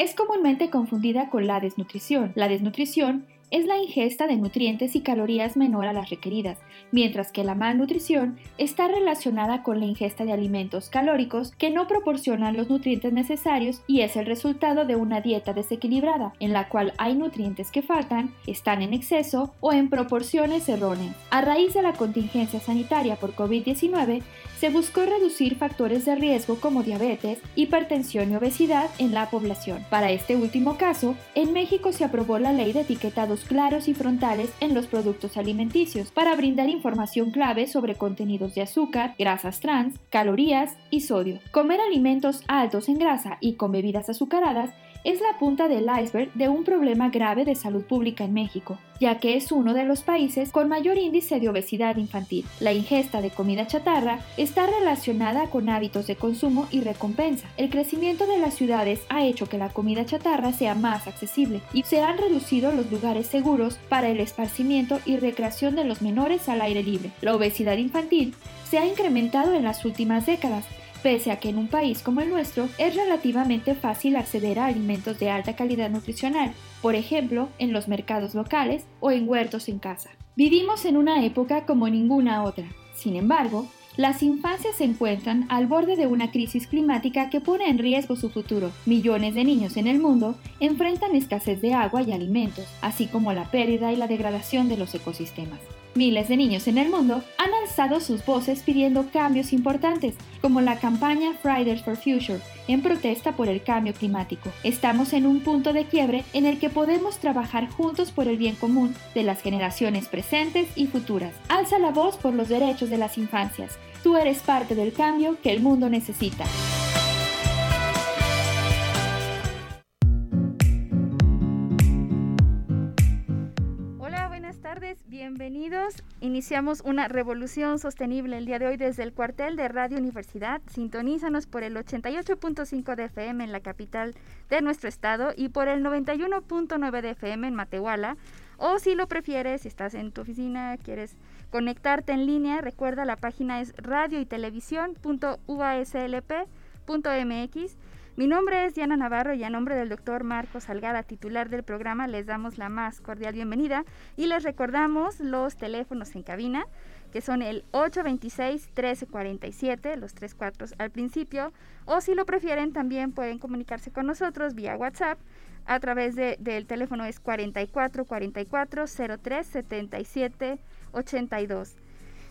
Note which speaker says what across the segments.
Speaker 1: es comúnmente confundida con la desnutrición. La desnutrición es la ingesta de nutrientes y calorías menor a las requeridas, mientras que la malnutrición está relacionada con la ingesta de alimentos calóricos que no proporcionan los nutrientes necesarios y es el resultado de una dieta desequilibrada, en la cual hay nutrientes que faltan, están en exceso o en proporciones erróneas. A raíz de la contingencia sanitaria por COVID-19, se buscó reducir factores de riesgo como diabetes, hipertensión y obesidad en la población. Para este último caso, en México se aprobó la ley de etiquetados claros y frontales en los productos alimenticios para brindar información clave sobre contenidos de azúcar, grasas trans, calorías y sodio. Comer alimentos altos en grasa y con bebidas azucaradas es la punta del iceberg de un problema grave de salud pública en México, ya que es uno de los países con mayor índice de obesidad infantil. La ingesta de comida chatarra está relacionada con hábitos de consumo y recompensa. El crecimiento de las ciudades ha hecho que la comida chatarra sea más accesible y se han reducido los lugares seguros para el esparcimiento y recreación de los menores al aire libre. La obesidad infantil se ha incrementado en las últimas décadas, pese a que en un país como el nuestro es relativamente fácil acceder a alimentos de alta calidad nutricional, por ejemplo, en los mercados locales o en huertos en casa. Vivimos en una época como ninguna otra. Sin embargo, las infancias se encuentran al borde de una crisis climática que pone en riesgo su futuro. Millones de niños en el mundo enfrentan escasez de agua y alimentos, así como la pérdida y la degradación de los ecosistemas. Miles de niños en el mundo han alzado sus voces pidiendo cambios importantes, como la campaña Fridays for Future, en protesta por el cambio climático. Estamos en un punto de quiebre en el que podemos trabajar juntos por el bien común de las generaciones presentes y futuras. Alza la voz por los derechos de las infancias. Tú eres parte del cambio que el mundo necesita.
Speaker 2: Bienvenidos. Iniciamos una revolución sostenible el día de hoy desde el cuartel de Radio Universidad. Sintonízanos por el 88.5 de FM en la capital de nuestro estado y por el 91.9 de FM en Matehuala. O si lo prefieres, si estás en tu oficina, quieres conectarte en línea, recuerda la página es radio y televisión.uaslp.mx mi nombre es Diana Navarro y a nombre del doctor Marcos Salgada, titular del programa, les damos la más cordial bienvenida y les recordamos los teléfonos en cabina, que son el 826-1347, los tres cuatro al principio, o si lo prefieren también pueden comunicarse con nosotros vía WhatsApp a través del teléfono es 44 44 03 77 82.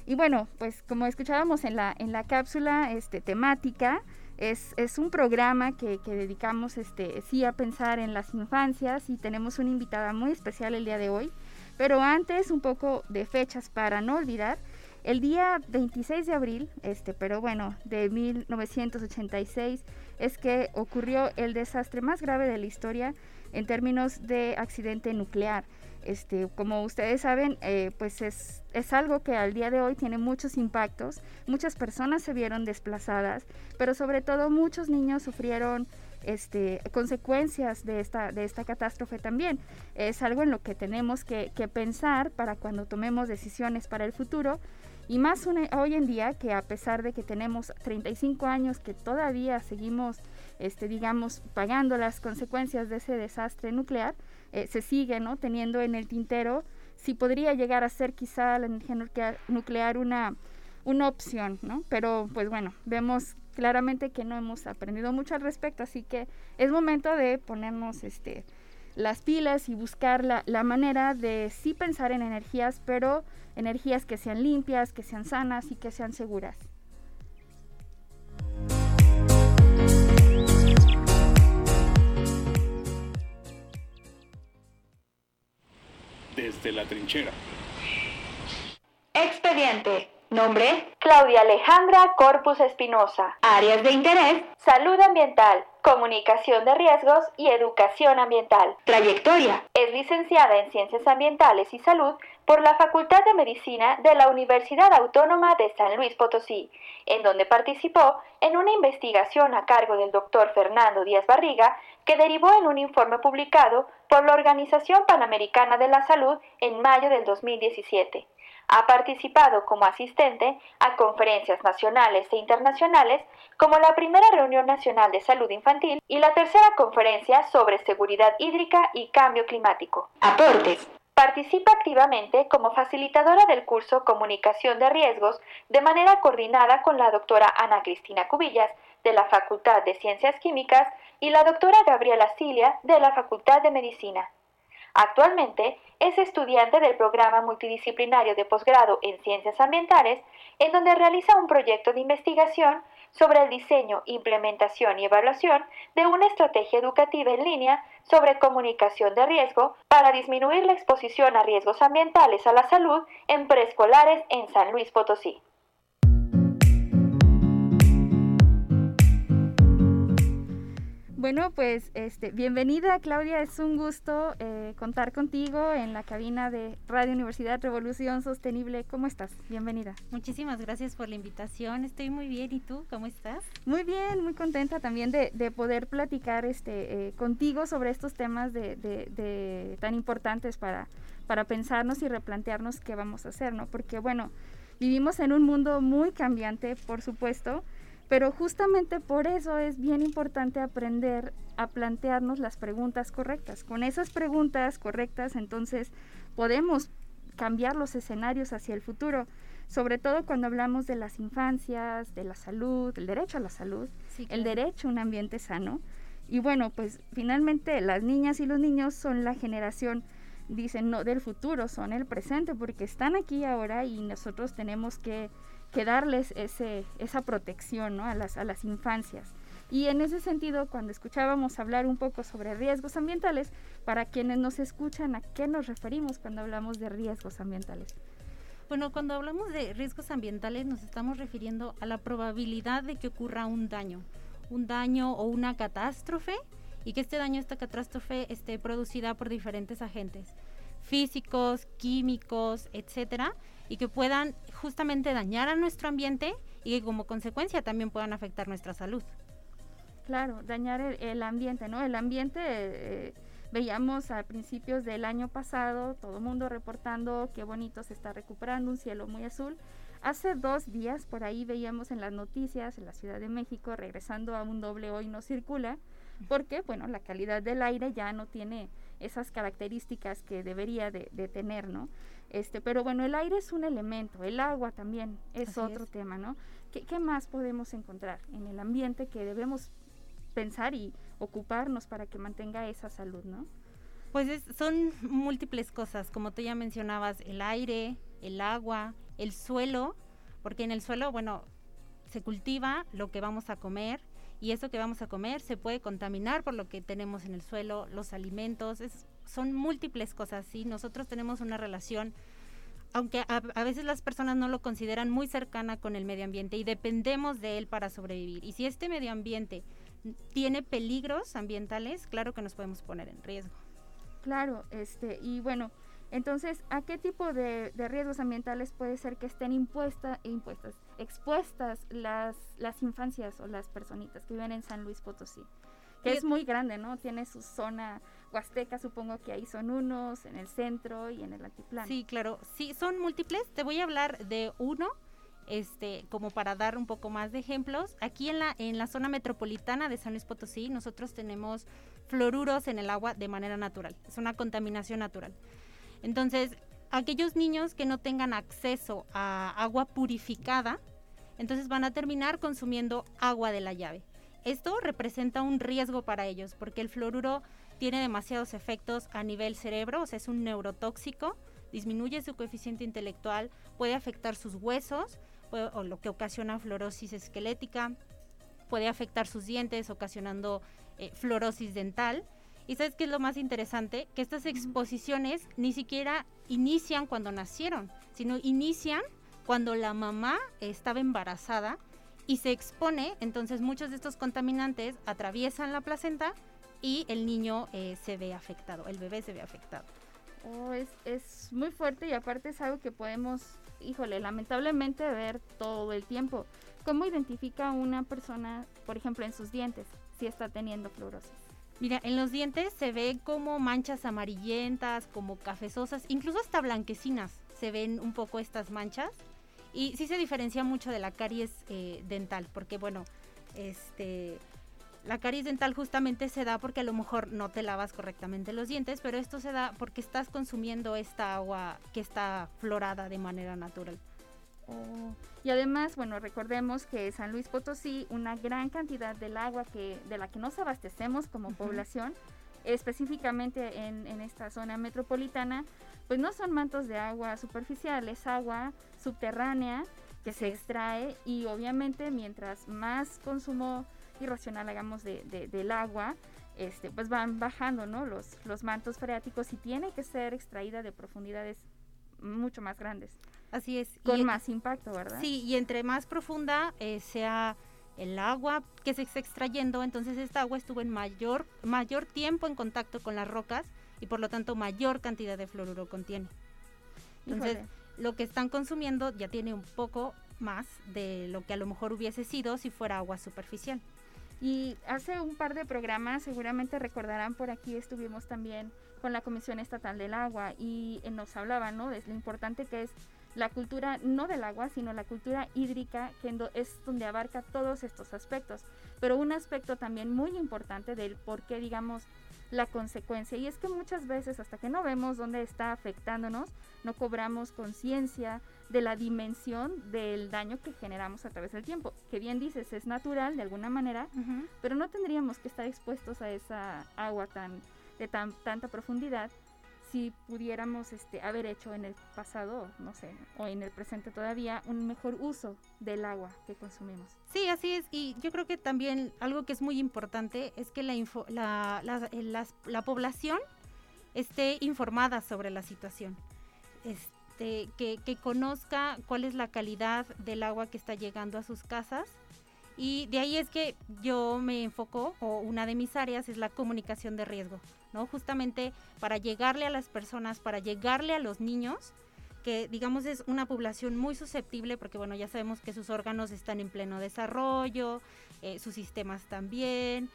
Speaker 2: Y bueno, pues como escuchábamos en la, en la cápsula este, temática, es, un programa que, que, dedicamos este, sí a pensar en las infancias y tenemos una invitada muy especial el día de hoy. Pero antes, un poco de fechas para no olvidar. El día 26 de abril, este, pero bueno, de 1986, es que ocurrió el desastre más grave de la historia en términos de accidente nuclear. Este, como ustedes saben, eh, pues es, es, algo que al día de hoy tiene muchos impactos. Muchas personas se vieron desplazadas, pero sobre todo muchos niños sufrieron este, consecuencias de esta, de esta catástrofe también. Es algo en lo que tenemos que, pensar para cuando tomemos decisiones para el futuro. Y más hoy en día que a pesar de que tenemos 35 años que todavía seguimos, este, digamos, pagando las consecuencias de ese desastre nuclear, eh, se sigue ¿no? teniendo en el tintero si podría llegar a ser quizá la energía nuclear, una, una opción, ¿no? Pero pues bueno, vemos claramente que no hemos aprendido mucho al respecto, así que es momento de ponernos este, las pilas y buscar la, la manera de sí pensar en energías, pero energías que sean limpias, que sean sanas y que sean seguras.
Speaker 3: Desde la trinchera.
Speaker 1: Expediente. Nombre, Claudia Alejandra Corpus Espinosa. Áreas de interés, salud ambiental, comunicación de riesgos y educación ambiental. Trayectoria, es licenciada en Ciencias Ambientales y Salud por la Facultad de Medicina de la Universidad Autónoma de San Luis Potosí, en donde participó en una investigación a cargo del doctor Fernando Díaz Barriga que derivó en un informe publicado por la Organización Panamericana de la Salud en mayo del 2017. Ha participado como asistente a conferencias nacionales e internacionales como la primera reunión nacional de salud infantil y la tercera conferencia sobre seguridad hídrica y cambio climático. Aportes. Participa activamente como facilitadora del curso Comunicación de Riesgos de manera coordinada con la doctora Ana Cristina Cubillas de la Facultad de Ciencias Químicas y la doctora Gabriela Cilia de la Facultad de Medicina. Actualmente es estudiante del programa multidisciplinario de posgrado en Ciencias Ambientales, en donde realiza un proyecto de investigación sobre el diseño, implementación y evaluación de una estrategia educativa en línea sobre comunicación de riesgo para disminuir la exposición a riesgos ambientales a la salud en preescolares en San Luis Potosí.
Speaker 2: Bueno, pues este, bienvenida Claudia, es un gusto eh, contar contigo en la cabina de Radio Universidad Revolución Sostenible. ¿Cómo estás? Bienvenida.
Speaker 3: Muchísimas gracias por la invitación, estoy muy bien. ¿Y tú, cómo estás?
Speaker 2: Muy bien, muy contenta también de, poder platicar este, eh, contigo sobre estos temas de, de, tan importantes para, para pensarnos y replantearnos qué vamos a hacer, ¿no? Porque bueno, vivimos en un mundo muy cambiante, por supuesto, pero justamente por eso es bien importante aprender a plantearnos las preguntas correctas. Con esas preguntas correctas, entonces podemos cambiar los escenarios hacia el futuro, sobre todo cuando hablamos de las infancias, de la salud, el derecho a la salud, el derecho a un ambiente sano. Y bueno, pues finalmente las niñas y los niños son la generación, dicen, no del futuro, son el presente, porque están aquí ahora y nosotros tenemos que que darles ese, esa protección a, las, a las infancias. Y en ese sentido, cuando escuchábamos hablar un poco sobre riesgos ambientales, para quienes nos escuchan, ¿a qué nos referimos cuando hablamos de riesgos ambientales?
Speaker 3: Bueno, cuando hablamos de riesgos ambientales nos estamos refiriendo a la probabilidad de que ocurra un daño, un daño o una catástrofe y que este daño, esta catástrofe esté producida por diferentes agentes físicos, químicos, etcétera, y que puedan justamente dañar a nuestro ambiente y que como consecuencia también puedan afectar nuestra salud.
Speaker 2: Claro, dañar el, ambiente, ¿no? El ambiente, eh, veíamos a principios del año pasado, todo el mundo reportando qué bonito se está recuperando, un cielo muy azul. Hace dos días por ahí veíamos en las noticias en la Ciudad de México regresando a un doble hoy no circula, porque, bueno, la calidad del aire ya no tiene esas características que debería de, de tener, ¿no? Este, pero bueno, el aire es un elemento, el agua también es otro tema, ¿no? ¿Qué, más podemos encontrar en el ambiente que debemos pensar y ocuparnos para que mantenga esa salud, ¿no?
Speaker 3: Pues son múltiples cosas, como tú ya mencionabas, el aire, el agua, el suelo, porque en el suelo, bueno, se cultiva lo que vamos a comer y eso que vamos a comer se puede contaminar por lo que tenemos en el suelo, los alimentos, es son múltiples cosas, ¿sí? Nosotros tenemos una relación, aunque a, veces las personas no lo consideran muy cercana con el medio ambiente y dependemos de él para sobrevivir. Y si este medio ambiente tiene peligros ambientales, claro que nos podemos poner en riesgo.
Speaker 2: Claro, este, y bueno, entonces, ¿a qué tipo de, riesgos ambientales puede ser que estén impuestas, impuestas, expuestas las, las infancias o las personitas que viven en San Luis Potosí? Que es muy grande, ¿no? Tiene su zona Huasteca supongo que ahí son unos, en el centro y en el altiplano.
Speaker 3: Sí, claro, sí, son múltiples. Te voy a hablar de uno, este, como para dar un poco más de ejemplos. Aquí en la, en la zona metropolitana de San Luis Potosí, nosotros tenemos fluoruros en el agua de manera natural. Es una contaminación natural. Entonces, aquellos niños que no tengan acceso a agua purificada, entonces van a terminar consumiendo agua de la llave. Esto representa un riesgo para ellos porque el fluoruro tiene demasiados efectos a nivel cerebro, o sea, es un neurotóxico, disminuye su coeficiente intelectual, puede afectar sus huesos, o lo que ocasiona fluorosis esquelética, puede afectar sus dientes, ocasionando eh, fluorosis dental. Y sabes qué es lo más interesante? Que estas exposiciones ni siquiera inician cuando nacieron, sino inician cuando la mamá estaba embarazada y se expone, entonces muchos de estos contaminantes atraviesan la placenta y el niño eh, se ve afectado, el bebé se ve afectado.
Speaker 2: Oh, es, es muy fuerte y aparte es algo que podemos, híjole, lamentablemente ver todo el tiempo. ¿Cómo identifica una persona, por ejemplo, en sus dientes, si está teniendo fluorosis?
Speaker 3: Mira, en los dientes se ven como manchas amarillentas, como cafezosas, incluso hasta blanquecinas se ven un poco estas manchas. Y sí se diferencia mucho de la caries eh, dental, porque bueno, este, la caries dental justamente se da porque a lo mejor no te lavas correctamente los dientes, pero esto se da porque estás consumiendo esta agua que está florada de manera natural.
Speaker 2: Oh, y además, bueno, recordemos que San Luis Potosí, una gran cantidad del agua que, de la que nos abastecemos como población, específicamente en, en, esta zona metropolitana, pues no son mantos de agua superficial, es agua subterránea que se extrae y obviamente mientras más consumo irracional hagamos de, de, del agua, este, pues van bajando ¿no? los, los mantos freáticos y tiene que ser extraída de profundidades mucho más grandes.
Speaker 3: Así es.
Speaker 2: Con y más impacto, ¿verdad?
Speaker 3: Sí, y entre más profunda eh, sea el agua que se está extrayendo, entonces esta agua estuvo en mayor, mayor tiempo en contacto con las rocas y por lo tanto mayor cantidad de fluoruro contiene. Entonces, Híjole. lo que están consumiendo ya tiene un poco más de lo que a lo mejor hubiese sido si fuera agua superficial.
Speaker 2: Y hace un par de programas, seguramente recordarán, por aquí estuvimos también con la Comisión Estatal del Agua y nos hablaban ¿no? de lo importante que es la cultura no del agua, sino la cultura hídrica, que es donde abarca todos estos aspectos. Pero un aspecto también muy importante del por qué, digamos, la consecuencia. Y es que muchas veces, hasta que no vemos dónde está afectándonos, no cobramos conciencia de la dimensión del daño que generamos a través del tiempo. Que bien dices, es natural de alguna manera, uh -huh. pero no tendríamos que estar expuestos a esa agua tan de tan, tanta profundidad si pudiéramos este, haber hecho en el pasado, no sé, o en el presente todavía, un mejor uso del agua que consumimos.
Speaker 3: Sí, así es. Y yo creo que también algo que es muy importante es que la, info, la, la, la, la población esté informada sobre la situación. Este, que, que conozca cuál es la calidad del agua que está llegando a sus casas y de ahí es que yo me enfoco, o una de mis áreas es la comunicación de riesgo, ¿no? Justamente para llegarle a las personas, para llegarle a los niños, que digamos es una población muy susceptible, porque bueno, ya sabemos que sus órganos están en pleno desarrollo, eh, sus sistemas también.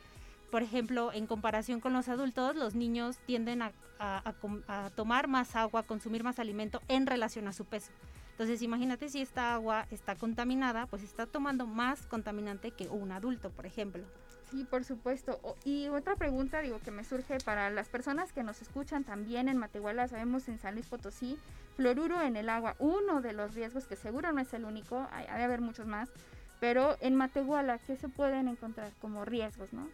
Speaker 3: Por ejemplo, en comparación con los adultos, los niños tienden a, a, tomar más agua, consumir más alimento en relación a su peso. Entonces, imagínate si esta agua está contaminada, pues está tomando más contaminante que un adulto, por ejemplo.
Speaker 2: Sí, por supuesto. Y otra pregunta, digo, que me surge para las personas que nos escuchan también en Matehuala, sabemos en San Luis Potosí, fluoruro en el agua, uno de los riesgos que seguro no es el único, hay, ha de haber muchos más, pero en Matehuala, ¿qué se pueden encontrar como riesgos, no?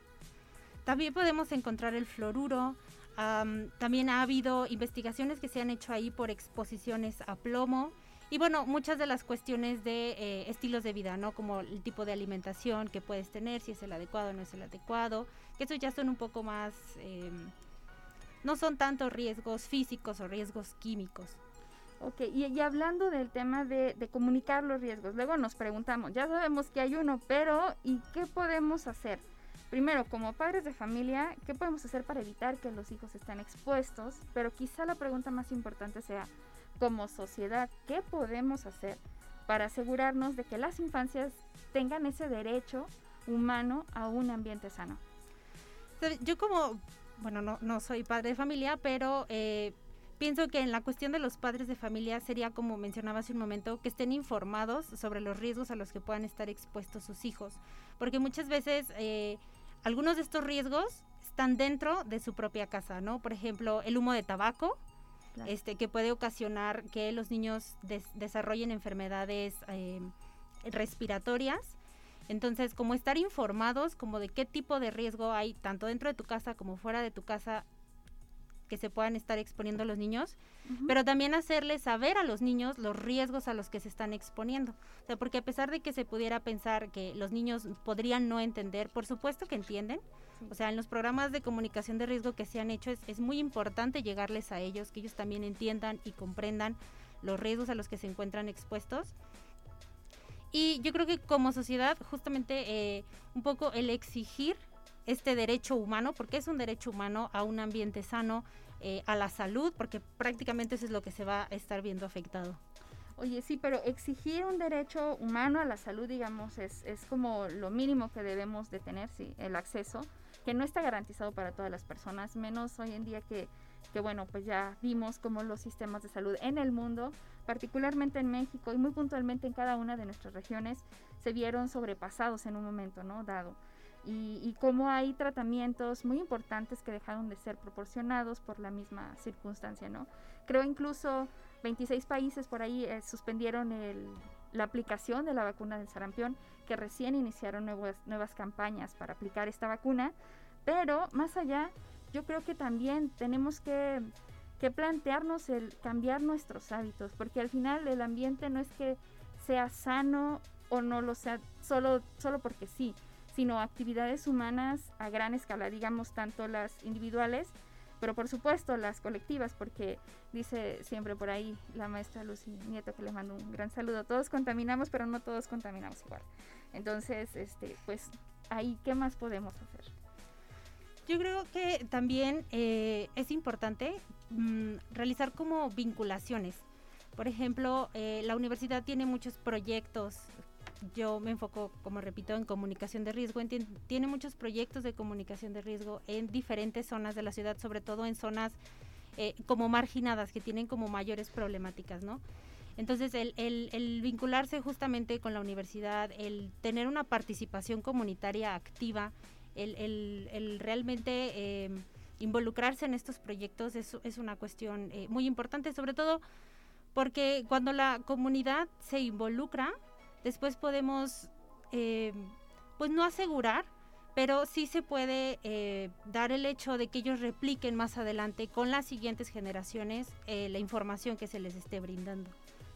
Speaker 3: También podemos encontrar el fluoruro, um, también ha habido investigaciones que se han hecho ahí por exposiciones a plomo, y bueno, muchas de las cuestiones de eh, estilos de vida, ¿no? Como el tipo de alimentación que puedes tener, si es el adecuado o no es el adecuado, que eso ya son un poco más, eh, no son tanto riesgos físicos o riesgos químicos.
Speaker 2: Ok, y, hablando del tema de, de, comunicar los riesgos, luego nos preguntamos, ya sabemos que hay uno, pero ¿y qué podemos hacer? Primero, como padres de familia, ¿qué podemos hacer para evitar que los hijos estén expuestos? Pero quizá la pregunta más importante sea, como sociedad, ¿qué podemos hacer para asegurarnos de que las infancias tengan ese derecho humano a un ambiente sano?
Speaker 3: Yo como, bueno, no, no soy padre de familia, pero eh, pienso que en la cuestión de los padres de familia sería, como mencionaba hace un momento, que estén informados sobre los riesgos a los que puedan estar expuestos sus hijos. Porque muchas veces eh, algunos de estos riesgos están dentro de su propia casa, ¿no? Por ejemplo, el humo de tabaco, Claro. Este, que puede ocasionar que los niños des desarrollen enfermedades eh, respiratorias. Entonces, como estar informados como de qué tipo de riesgo hay tanto dentro de tu casa como fuera de tu casa que se puedan estar exponiendo los niños, uh -huh. pero también hacerles saber a los niños los riesgos a los que se están exponiendo. O sea, porque a pesar de que se pudiera pensar que los niños podrían no entender, por supuesto que entienden, o sea, en los programas de comunicación de riesgo que se han hecho es, es, muy importante llegarles a ellos, que ellos también entiendan y comprendan los riesgos a los que se encuentran expuestos. Y yo creo que como sociedad, justamente eh, un poco el exigir este derecho humano, porque es un derecho humano a un ambiente sano, eh, a la salud, porque prácticamente eso es lo que se va a estar viendo afectado.
Speaker 2: Oye, sí, pero exigir un derecho humano a la salud, digamos, es, es como lo mínimo que debemos de tener, sí, el acceso, que no está garantizado para todas las personas, menos hoy en día que, que bueno, pues ya vimos cómo los sistemas de salud en el mundo, particularmente en México y muy puntualmente en cada una de nuestras regiones, se vieron sobrepasados en un momento, ¿no? Dado y, y cómo hay tratamientos muy importantes que dejaron de ser proporcionados por la misma circunstancia, ¿no? Creo incluso 26 países por ahí eh, suspendieron el, la aplicación de la vacuna del sarampión, que recién iniciaron nuevas, nuevas campañas para aplicar esta vacuna, pero más allá, yo creo que también tenemos que, que plantearnos el cambiar nuestros hábitos, porque al final el ambiente no es que sea sano o no lo sea solo, solo porque sí, sino actividades humanas a gran escala, digamos, tanto las individuales, pero por supuesto las colectivas, porque dice siempre por ahí la maestra Lucy Nieto, que le mando un gran saludo, todos contaminamos, pero no todos contaminamos igual. Entonces, este, pues ahí, ¿qué más podemos hacer?
Speaker 3: Yo creo que también eh, es importante mm, realizar como vinculaciones. Por ejemplo, eh, la universidad tiene muchos proyectos yo me enfoco, como repito, en comunicación de riesgo. tiene muchos proyectos de comunicación de riesgo en diferentes zonas de la ciudad, sobre todo en zonas eh, como marginadas, que tienen como mayores problemáticas, ¿no? Entonces, el, el, vincularse justamente con la universidad, el tener una participación comunitaria activa, el, el realmente em, involucrarse en estos proyectos es, es una cuestión eh, muy importante, sobre todo porque cuando la comunidad se involucra, Después podemos, eh, pues no asegurar, pero sí se puede eh, dar el hecho de que ellos repliquen más adelante con las siguientes generaciones eh, la información que se les esté brindando.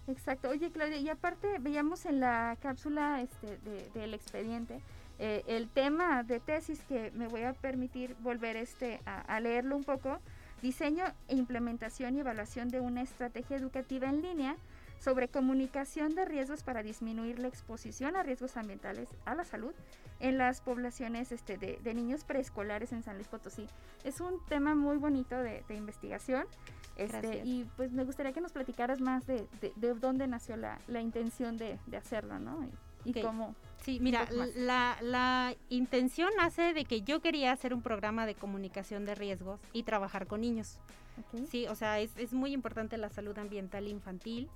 Speaker 2: Exacto. Oye, Claudia, y aparte veíamos en la cápsula este, del expediente el tema de tesis que me voy a permitir volver este a leerlo un poco. Diseño implementación y evaluación de una estrategia educativa en línea sobre comunicación de riesgos para disminuir la exposición a riesgos ambientales a la salud en las poblaciones este, de, niños preescolares en San Luis Potosí. Es un tema muy bonito de, investigación este, y pues me gustaría que nos platicaras más de, dónde nació la, intención de, hacerlo, ¿no? Y, cómo...
Speaker 3: Sí, mira, la, la, intención nace de que yo quería hacer un programa de comunicación de riesgos y trabajar con niños. Sí, o sea, es, es muy importante la salud ambiental infantil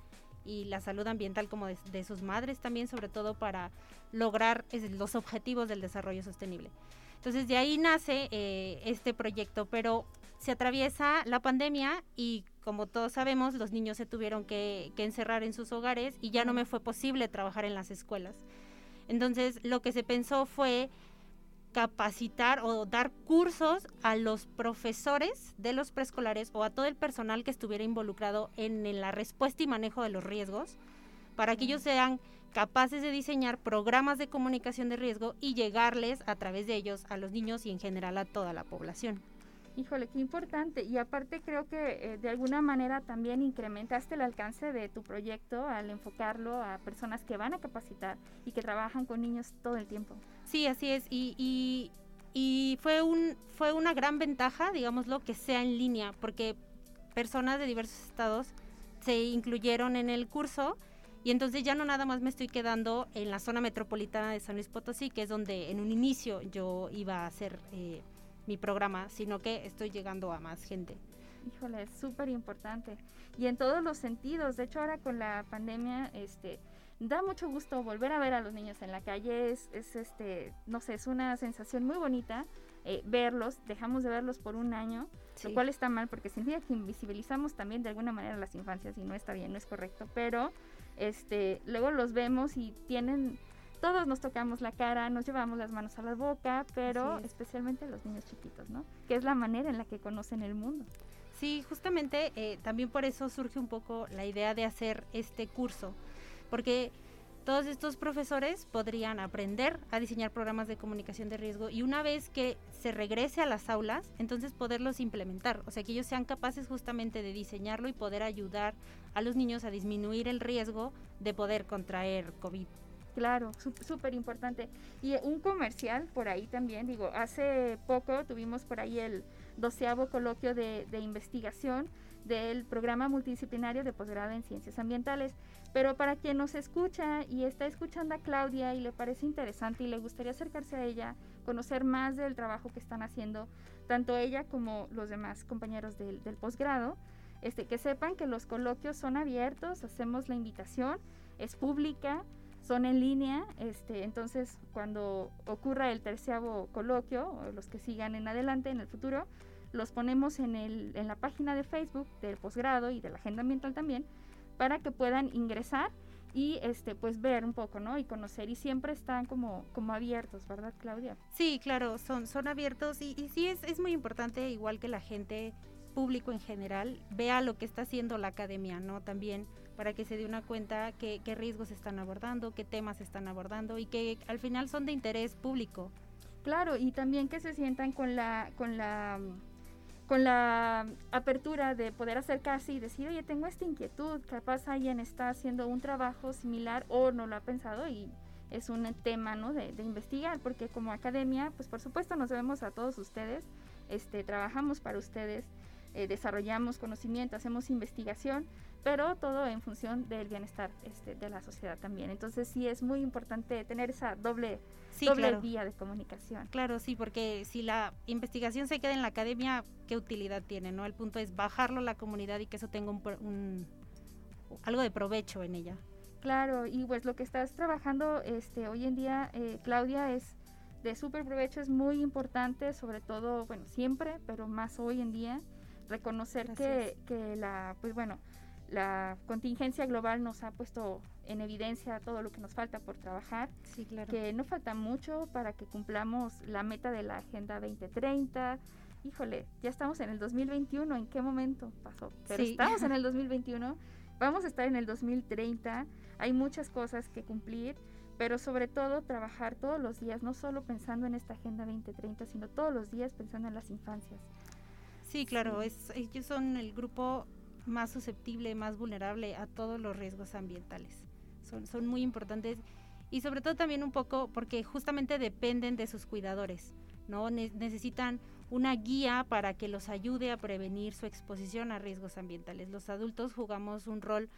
Speaker 3: y la salud ambiental como de, sus madres también, sobre todo para lograr los objetivos del desarrollo sostenible. Entonces de ahí nace eh, este proyecto, pero se atraviesa la pandemia y como todos sabemos, los niños se tuvieron que, que encerrar en sus hogares y ya no me fue posible trabajar en las escuelas. Entonces lo que se pensó fue capacitar o dar cursos a los profesores de los preescolares o a todo el personal que estuviera involucrado en, la respuesta y manejo de los riesgos para que ellos sean capaces de diseñar programas de comunicación de riesgo y llegarles a través de ellos a los niños y en general a toda la población.
Speaker 2: Híjole, qué importante. Y aparte creo que eh, de alguna manera también incrementaste el alcance de tu proyecto al enfocarlo a personas que van a capacitar y que trabajan con niños todo el tiempo.
Speaker 3: Sí, así es. Y, y, fue, un, fue una gran ventaja, digámoslo, que sea en línea, porque personas de diversos estados se incluyeron en el curso y entonces ya no nada más me estoy quedando en la zona metropolitana de San Luis Potosí, que es donde en un inicio yo iba a hacer... Eh, mi programa, sino que estoy llegando a más gente.
Speaker 2: Híjole, es súper importante. Y en todos los sentidos. De hecho, ahora con la pandemia, este, da mucho gusto volver a ver a los niños en la calle. Es, es este, no sé, es una sensación muy bonita eh, verlos. Dejamos de verlos por un año, lo cual está mal porque significa que invisibilizamos también de alguna manera las infancias y no está bien, no es correcto. Pero este, luego los vemos y tienen todos nos tocamos la cara, nos llevamos las manos a la boca, pero especialmente los niños chiquitos, ¿no? Que es la manera en la que conocen el mundo.
Speaker 3: Sí, justamente eh, también por eso surge un poco la idea de hacer este curso, porque todos estos profesores podrían aprender a diseñar programas de comunicación de riesgo y una vez que se regrese a las aulas, entonces poderlos implementar, o sea, que ellos sean capaces justamente de diseñarlo y poder ayudar a los niños a disminuir el riesgo de poder contraer COVID.
Speaker 2: Claro, súper importante. Y un comercial por ahí también, digo, hace poco tuvimos por ahí el doceavo coloquio de, de investigación del programa multidisciplinario de posgrado en ciencias ambientales. Pero para quien nos escucha y está escuchando a Claudia y le parece interesante y le gustaría acercarse a ella, conocer más del trabajo que están haciendo, tanto ella como los demás compañeros del, posgrado, este, que sepan que los coloquios son abiertos, hacemos la invitación, es pública, son en línea, este, entonces cuando ocurra el terciavo coloquio, los que sigan en adelante en el futuro, los ponemos en, el, en la página de Facebook del posgrado y de la agenda ambiental también, para que puedan ingresar y este pues ver un poco, ¿no? Y conocer y siempre están como como abiertos, ¿verdad, Claudia?
Speaker 3: Sí, claro, son son abiertos y, y sí es, es muy importante igual que la gente público en general vea lo que está haciendo la academia, ¿no? También para que se dé una cuenta qué, qué riesgos están abordando, qué temas están abordando y que al final son de interés público.
Speaker 2: Claro, y también que se sientan con la con la con la apertura de poder acercarse y decir, oye, tengo esta inquietud, capaz alguien está haciendo un trabajo similar o no lo ha pensado y es un tema ¿no? de, investigar, porque como academia, pues por supuesto nos debemos a todos ustedes, este, trabajamos para ustedes, eh, desarrollamos conocimiento, hacemos investigación, pero todo en función del bienestar este, de la sociedad también. Entonces sí es muy importante tener esa doble sí, doble vía de comunicación.
Speaker 3: Claro, sí, porque si la investigación se queda en la academia, ¿qué utilidad tiene? no El punto es bajarlo a la comunidad y que eso tenga un, algo de provecho en ella.
Speaker 2: Claro, y pues lo que estás trabajando este, hoy en día, eh, Claudia, es de súper provecho, es muy importante, sobre todo, bueno, siempre, pero más hoy en día, reconocer que, que la, pues bueno, la contingencia global nos ha puesto en evidencia todo lo que nos falta por trabajar,
Speaker 3: sí, claro.
Speaker 2: que no falta mucho para que cumplamos la meta de la Agenda 2030. Híjole, ya estamos en el 2021, ¿en qué momento pasó? Pero estamos en el 2021, vamos a estar en el 2030, hay muchas cosas que cumplir, pero sobre todo trabajar todos los días, no solo pensando en esta Agenda 2030, sino todos los días pensando en las infancias.
Speaker 3: Sí, claro, Es, ellos son el grupo más susceptible, más vulnerable a todos los riesgos ambientales son, son muy importantes y sobre todo también un poco porque justamente dependen de sus cuidadores, ¿no? necesitan una guía para que los ayude a prevenir su exposición a riesgos ambientales. Los adultos jugamos un rol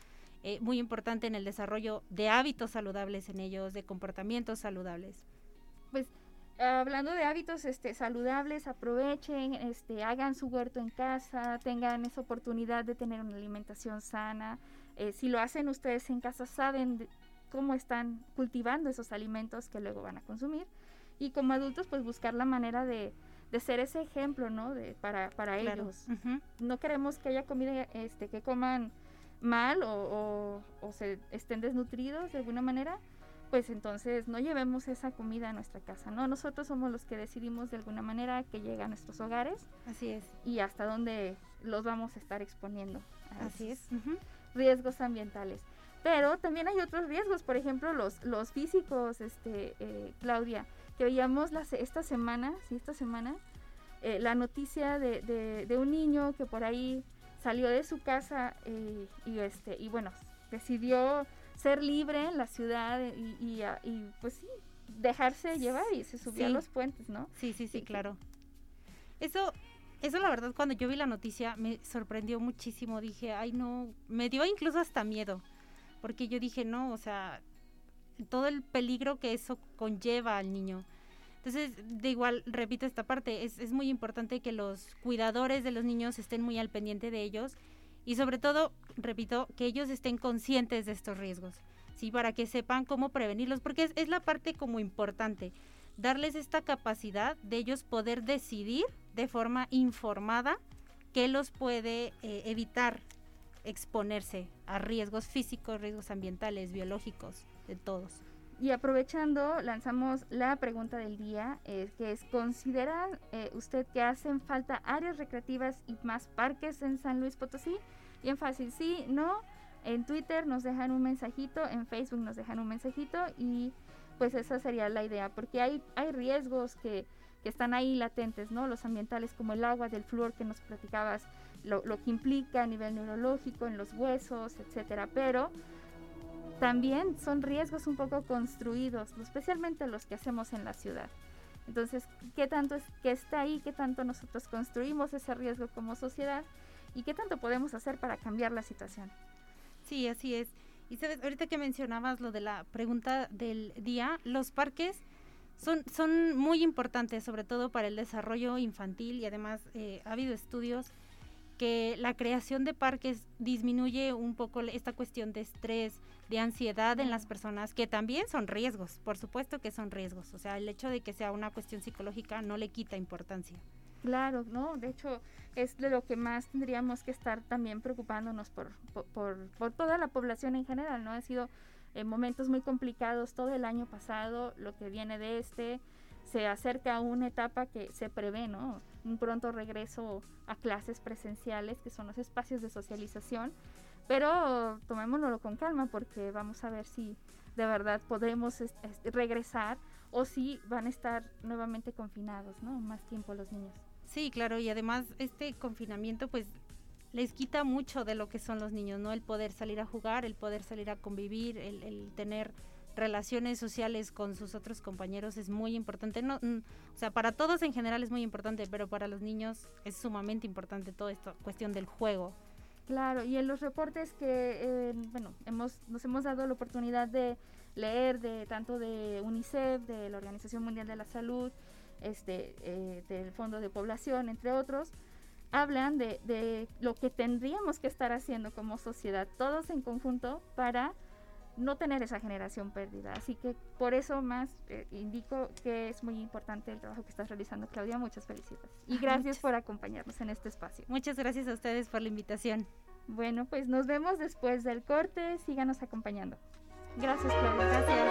Speaker 3: eh, muy importante en el desarrollo de hábitos saludables en ellos, de comportamientos saludables.
Speaker 2: Pues hablando de hábitos este, saludables, aprovechen, este, hagan su huerto en casa, tengan esa oportunidad de tener una alimentación sana, eh, si lo hacen ustedes en casa, saben cómo están cultivando esos alimentos que luego van a consumir. Y como adultos, pues buscar la manera de, de ser ese ejemplo, ¿no? De, para para ellos. No queremos que haya comida este, que coman mal o, o, se estén desnutridos de alguna manera, pues entonces no llevemos esa comida a nuestra casa, ¿no? Nosotros somos los que decidimos de alguna manera que llega a nuestros hogares.
Speaker 3: Así es.
Speaker 2: Y hasta dónde los vamos a estar exponiendo.
Speaker 3: Así es
Speaker 2: riesgos ambientales. Pero también hay otros riesgos, por ejemplo, los, los físicos, este, eh, Claudia, que veíamos esta semana, sí, esta semana, eh, la noticia de, de, un niño que por ahí salió de su casa eh, y, este, y bueno, decidió ser libre en la ciudad y, y, pues sí, dejarse llevar y se subió a los puentes, ¿no?
Speaker 3: Sí, sí, sí, claro. Eso eso la verdad cuando yo vi la noticia me sorprendió muchísimo. Dije, ay no, me dio incluso hasta miedo. Porque yo dije, no, o sea, todo el peligro que eso conlleva al niño. Entonces, de igual, repito esta parte, es, es muy importante que los cuidadores de los niños estén muy al pendiente de ellos y sobre todo, repito, que ellos estén conscientes de estos riesgos, ¿sí? Para que sepan cómo prevenirlos, porque es, la parte como importante darles esta capacidad de ellos poder decidir de forma informada qué los puede eh, evitar exponerse a riesgos físicos, riesgos ambientales, biológicos, de todos.
Speaker 2: Y aprovechando, lanzamos la pregunta del día, eh, que es, ¿considera eh, usted que hacen falta áreas recreativas y más parques en San Luis Potosí? Bien fácil, sí, no, En Twitter nos dejan un mensajito, en Facebook nos dejan un mensajito y pues esa sería la idea, porque hay, hay riesgos que, que están ahí latentes, ¿no? Los ambientales como el agua, del flúor que nos platicabas, lo, lo, que implica a nivel neurológico en los huesos, etcétera, pero también son riesgos un poco construidos, especialmente los que hacemos en la ciudad. Entonces, ¿qué tanto es que está ahí? ¿Qué tanto nosotros construimos ese riesgo como sociedad? ¿Y qué tanto podemos hacer para cambiar la situación?
Speaker 3: Sí, así es. Y sabes, ahorita que mencionabas lo de la pregunta del día, los parques son, son muy importantes, sobre todo para el desarrollo infantil y además eh, ha habido estudios que la creación de parques disminuye un poco esta cuestión de estrés, de ansiedad en las personas, que también son riesgos, por supuesto que son riesgos. O sea, el hecho de que sea una cuestión psicológica no le quita importancia.
Speaker 2: Claro, ¿no? De hecho, es de lo que más tendríamos que estar también preocupándonos por, por, por, toda la población en general, ¿no? Ha sido en momentos muy complicados todo el año pasado, lo que viene de este, se acerca a una etapa que se prevé, ¿no? Un pronto regreso a clases presenciales, que son los espacios de socialización, pero tomémoslo con calma porque vamos a ver si de verdad podemos regresar o si van a estar nuevamente confinados, ¿no? Más tiempo los niños.
Speaker 3: Sí, claro, y además este confinamiento pues les quita mucho de lo que son los niños, ¿no? El poder salir a jugar, el poder salir a convivir, el, el tener relaciones sociales con sus otros compañeros es muy importante. No, o sea, para todos en general es muy importante, pero para los niños es sumamente importante toda esta cuestión del juego.
Speaker 2: Claro, y en los reportes que, eh, bueno, hemos, nos hemos dado la oportunidad de leer de tanto de UNICEF, de la Organización Mundial de la Salud, este, eh, del Fondo de Población, entre otros, hablan de, de lo que tendríamos que estar haciendo como sociedad, todos en conjunto, para no tener esa generación perdida. Así que por eso más eh, indico que es muy importante el trabajo que estás realizando, Claudia. Muchas felicidades. Y gracias por acompañarnos en este espacio.
Speaker 3: Muchas gracias a ustedes por la invitación.
Speaker 2: Bueno, pues nos vemos después del corte. Síganos acompañando. Gracias, Claudia. Gracias.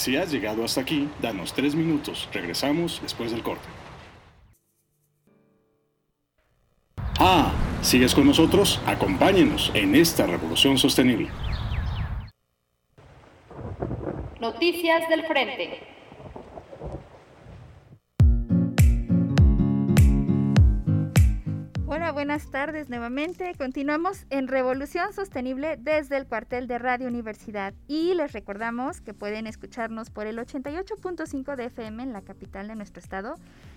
Speaker 4: Si has llegado hasta aquí, danos tres minutos. Regresamos después del corte. Ah, ¿sigues con nosotros? Acompáñenos en esta revolución sostenible.
Speaker 1: Noticias del Frente.
Speaker 2: Hola, buenas tardes nuevamente. Continuamos en Revolución Sostenible desde el cuartel de Radio Universidad y les recordamos que pueden escucharnos por el 88.5 de FM en la capital de nuestro estado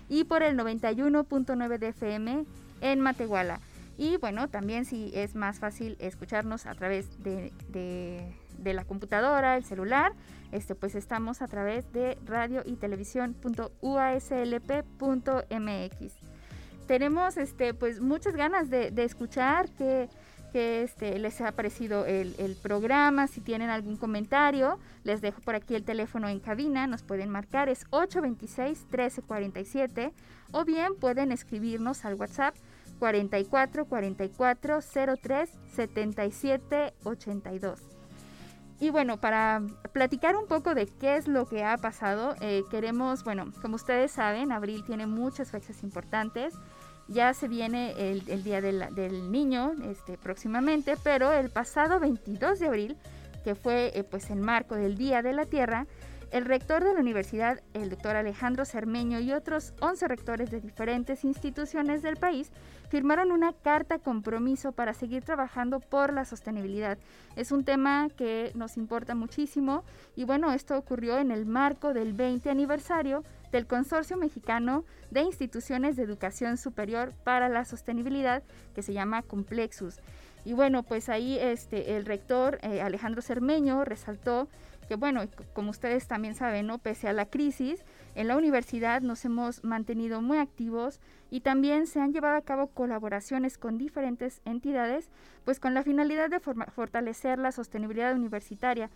Speaker 2: y por el 91.9 de FM en Matehuala. Y bueno, también si es más fácil escucharnos a través de, la computadora, el celular, este, pues estamos a través de radio y televisión.uaslp.mx tenemos este, pues muchas ganas de, escuchar que, este, les ha parecido el, el, programa. Si tienen algún comentario, les dejo por aquí el teléfono en cabina. Nos pueden marcar, es 826-1347. O bien pueden escribirnos al WhatsApp 44 44 03 77 82. Y bueno, para platicar un poco de qué es lo que ha pasado, eh, queremos, bueno, como ustedes saben, abril tiene muchas fechas importantes. Ya se viene el, Día del, Niño este, próximamente, pero el pasado 22 de abril, que fue eh, pues el marco del Día de la Tierra, el rector de la universidad, el doctor Alejandro Cermeño y otros 11 rectores de diferentes instituciones del país firmaron una carta compromiso para seguir trabajando por la sostenibilidad. Es un tema que nos importa muchísimo y bueno, esto ocurrió en el marco del 20 aniversario del Consorcio Mexicano de Instituciones de Educación Superior para la Sostenibilidad que se llama Complexus. Y bueno, pues ahí este, el rector eh, Alejandro Cermeño resaltó que bueno, como ustedes también saben, ¿no? Pese a la crisis, en la universidad nos hemos mantenido muy activos y también se han llevado a cabo colaboraciones con diferentes entidades, pues con la finalidad de fortalecer la sostenibilidad universitaria.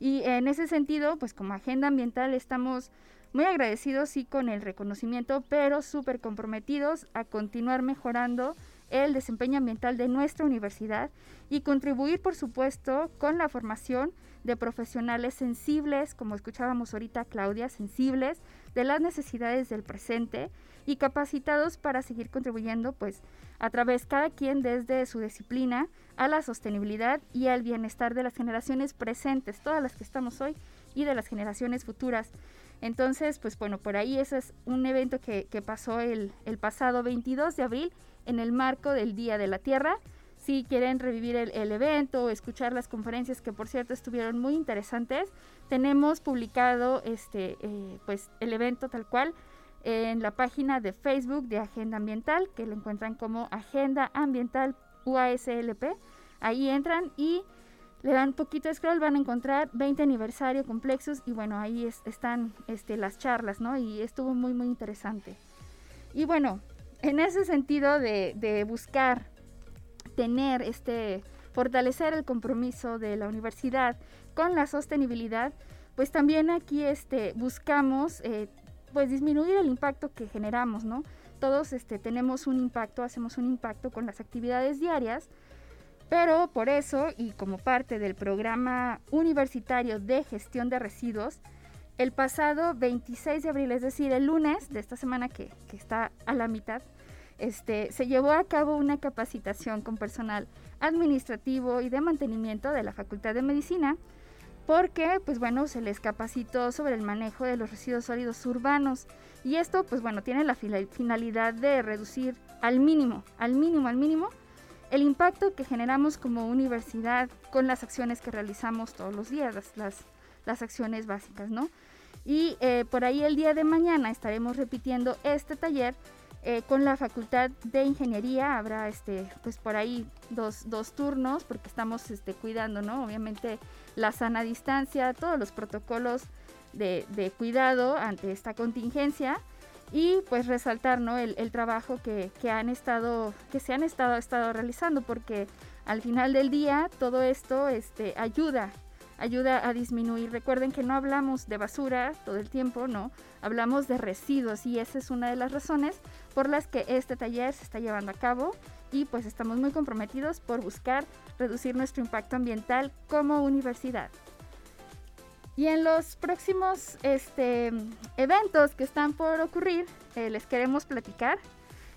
Speaker 2: Y en ese sentido, pues como agenda ambiental estamos muy agradecidos sí con el reconocimiento, pero súper comprometidos a continuar mejorando el desempeño ambiental de nuestra universidad y contribuir, por supuesto, con la formación de profesionales sensibles, como escuchábamos ahorita Claudia, sensibles de las necesidades del presente y capacitados para seguir contribuyendo, pues, a través cada quien desde su disciplina a la sostenibilidad y al bienestar de las generaciones presentes, todas las que estamos hoy y de las generaciones futuras. Entonces, pues bueno, por ahí ese es un evento que, pasó el, el pasado 22 de abril en el marco del Día de la Tierra. Si quieren revivir el, evento o escuchar las conferencias que por cierto estuvieron muy interesantes, tenemos publicado este eh, pues el evento tal cual en la página de Facebook de Agenda Ambiental, que lo encuentran como Agenda Ambiental UASLP. Ahí entran y le dan un poquito de scroll, van a encontrar 20 aniversario complexos y bueno, ahí están este, las charlas, ¿no? Y estuvo muy, muy interesante. Y bueno, en ese sentido de, buscar tener este, fortalecer el compromiso de la universidad con la sostenibilidad, pues también aquí este, buscamos eh, pues disminuir el impacto que generamos, ¿no? Todos este, tenemos un impacto, hacemos un impacto con las actividades diarias, pero por eso y como parte del programa universitario de gestión de residuos, el pasado 26 de abril, es decir, el lunes de esta semana que, que está a la mitad, este, se llevó a cabo una capacitación con personal administrativo y de mantenimiento de la Facultad de Medicina, porque, pues bueno, se les capacitó sobre el manejo de los residuos sólidos urbanos. Y esto, pues bueno, tiene la finalidad de reducir al mínimo, al mínimo, al mínimo, el impacto que generamos como universidad con las acciones que realizamos todos los días, las, las, acciones básicas, ¿no? Y eh, por ahí el día de mañana estaremos repitiendo este taller eh, con la Facultad de Ingeniería habrá este, pues por ahí dos, dos turnos porque estamos este, cuidando, ¿no? Obviamente la sana distancia, todos los protocolos de, de cuidado ante esta contingencia y pues resaltar ¿no? el, el trabajo que, que, han estado, que se han estado, estado realizando porque al final del día todo esto este, ayuda ayuda a disminuir. Recuerden que no hablamos de basura todo el tiempo, no, hablamos de residuos y esa es una de las razones por las que este taller se está llevando a cabo y pues estamos muy comprometidos por buscar reducir nuestro impacto ambiental como universidad. Y en los próximos este, eventos que están por ocurrir, eh, les queremos platicar.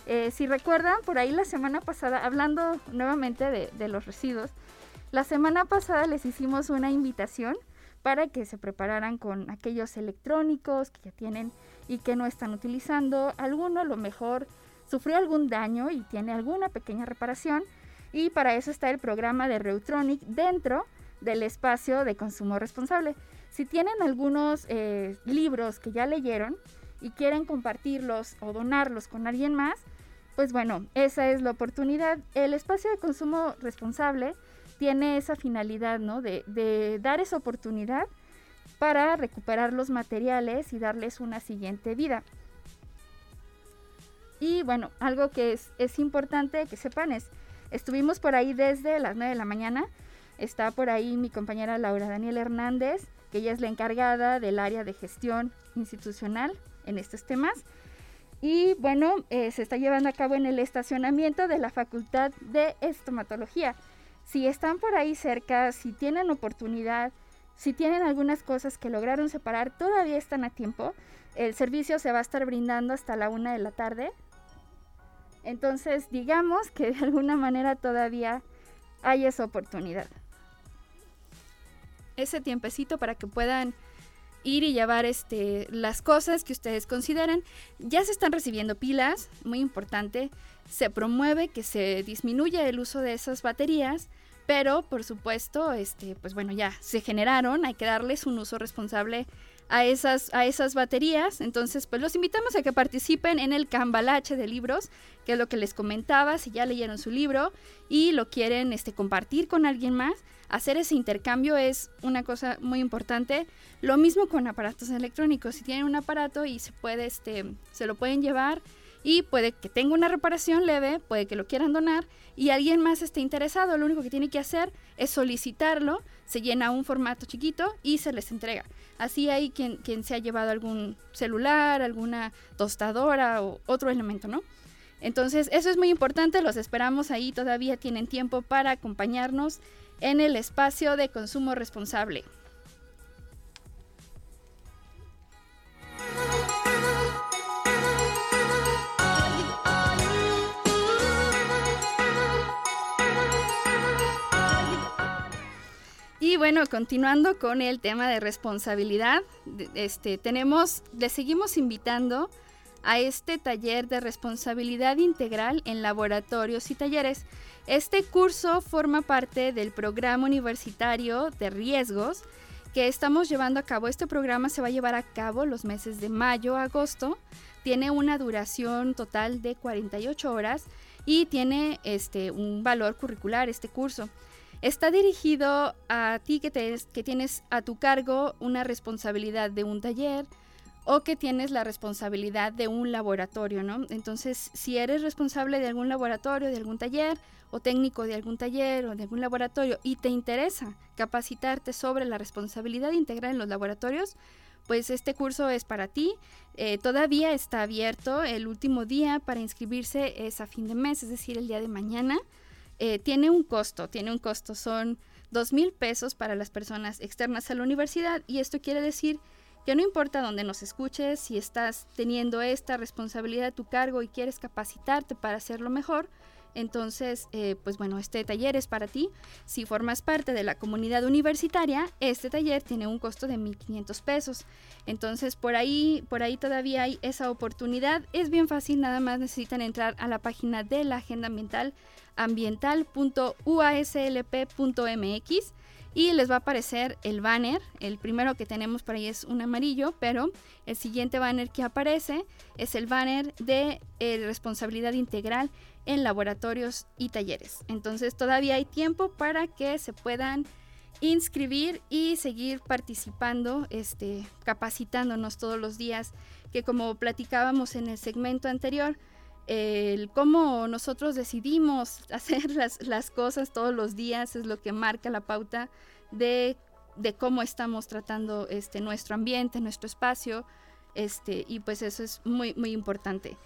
Speaker 2: Eh, si recuerdan, por ahí la semana pasada, hablando nuevamente de, de los residuos, la semana pasada les hicimos una invitación para que se prepararan con aquellos electrónicos que ya tienen y que no están utilizando. Alguno a lo mejor sufrió algún daño y tiene alguna pequeña reparación. Y para eso está el programa de Reutronic dentro del espacio de consumo responsable. Si tienen algunos eh, libros que ya leyeron y quieren compartirlos o donarlos con alguien más, pues bueno, esa es la oportunidad. El espacio de consumo responsable tiene esa finalidad, ¿no? De, dar esa oportunidad para recuperar los materiales y darles una siguiente vida. Y bueno, algo que es, es, importante que sepan es, estuvimos por ahí desde las 9 de la mañana, está por ahí mi compañera Laura Daniel Hernández, que ella es la encargada del área de gestión institucional en estos temas. Y bueno, eh, se está llevando a cabo en el estacionamiento de la Facultad de Estomatología si están por ahí cerca, si tienen oportunidad, si tienen algunas cosas que lograron separar, todavía están a tiempo. El servicio se va a estar brindando hasta la una de la tarde. Entonces, digamos que de alguna manera todavía hay esa oportunidad. Ese tiempecito para que puedan ir y llevar este, las cosas que ustedes consideren. Ya se están recibiendo pilas, muy importante. Se promueve que se disminuya el uso de esas baterías, pero por supuesto, este, pues bueno, ya se generaron, hay que darles un uso responsable a esas, a esas baterías. Entonces, pues los invitamos a que participen en el cambalache de libros, que es lo que les comentaba, si ya leyeron su libro y lo quieren este, compartir con alguien más. Hacer ese intercambio es una cosa muy importante. Lo mismo con aparatos electrónicos. Si tienen un aparato y se puede, este, se lo pueden llevar y puede que tenga una reparación leve, puede que lo quieran donar y alguien más esté interesado. Lo único que tiene que hacer es solicitarlo, se llena un formato chiquito y se les entrega. Así hay quien, quien se ha llevado algún celular, alguna tostadora o otro elemento, ¿no? Entonces, eso es muy importante, los esperamos ahí, todavía tienen tiempo para acompañarnos en el espacio de consumo responsable. Y bueno, continuando con el tema de responsabilidad, este, tenemos, le seguimos invitando a este taller de responsabilidad integral en laboratorios y talleres. Este curso forma parte del programa universitario de riesgos que estamos llevando a cabo. Este programa se va a llevar a cabo los meses de mayo a agosto. Tiene una duración total de 48 horas y tiene este, un valor curricular este curso. Está dirigido a ti que, tienes a tu cargo una responsabilidad de un taller o que tienes la responsabilidad de un laboratorio, ¿no? Entonces, si eres responsable de algún laboratorio, de algún taller, o técnico de algún taller o de algún laboratorio y te interesa capacitarte sobre la responsabilidad integral en los laboratorios, pues este curso es para ti. Eh, todavía está abierto. El último día para inscribirse es a fin de mes, es decir, el día de mañana. Eh, tiene un costo, tiene un costo, son dos mil pesos para las personas externas a la universidad y esto quiere decir que no importa dónde nos escuches, si estás teniendo esta responsabilidad a tu cargo y quieres capacitarte para hacerlo mejor, entonces, eh, pues bueno, este taller es para ti. Si formas parte de la comunidad universitaria, este taller tiene un costo de 1.500 pesos. Entonces, por ahí, por ahí todavía hay esa oportunidad. Es bien fácil, nada más necesitan entrar a la página de la agenda ambiental ambiental.uaslp.mx y les va a aparecer el banner. El primero que tenemos por ahí es un amarillo, pero el siguiente banner que aparece es el banner de eh, responsabilidad integral en laboratorios y talleres. Entonces todavía hay tiempo para que se puedan inscribir y seguir participando, este, capacitándonos todos los días, que como platicábamos en el segmento anterior, el cómo nosotros decidimos hacer las, cosas todos los días es lo que marca la pauta de, cómo estamos tratando este, nuestro ambiente, nuestro espacio, este, y pues eso es muy, muy importante.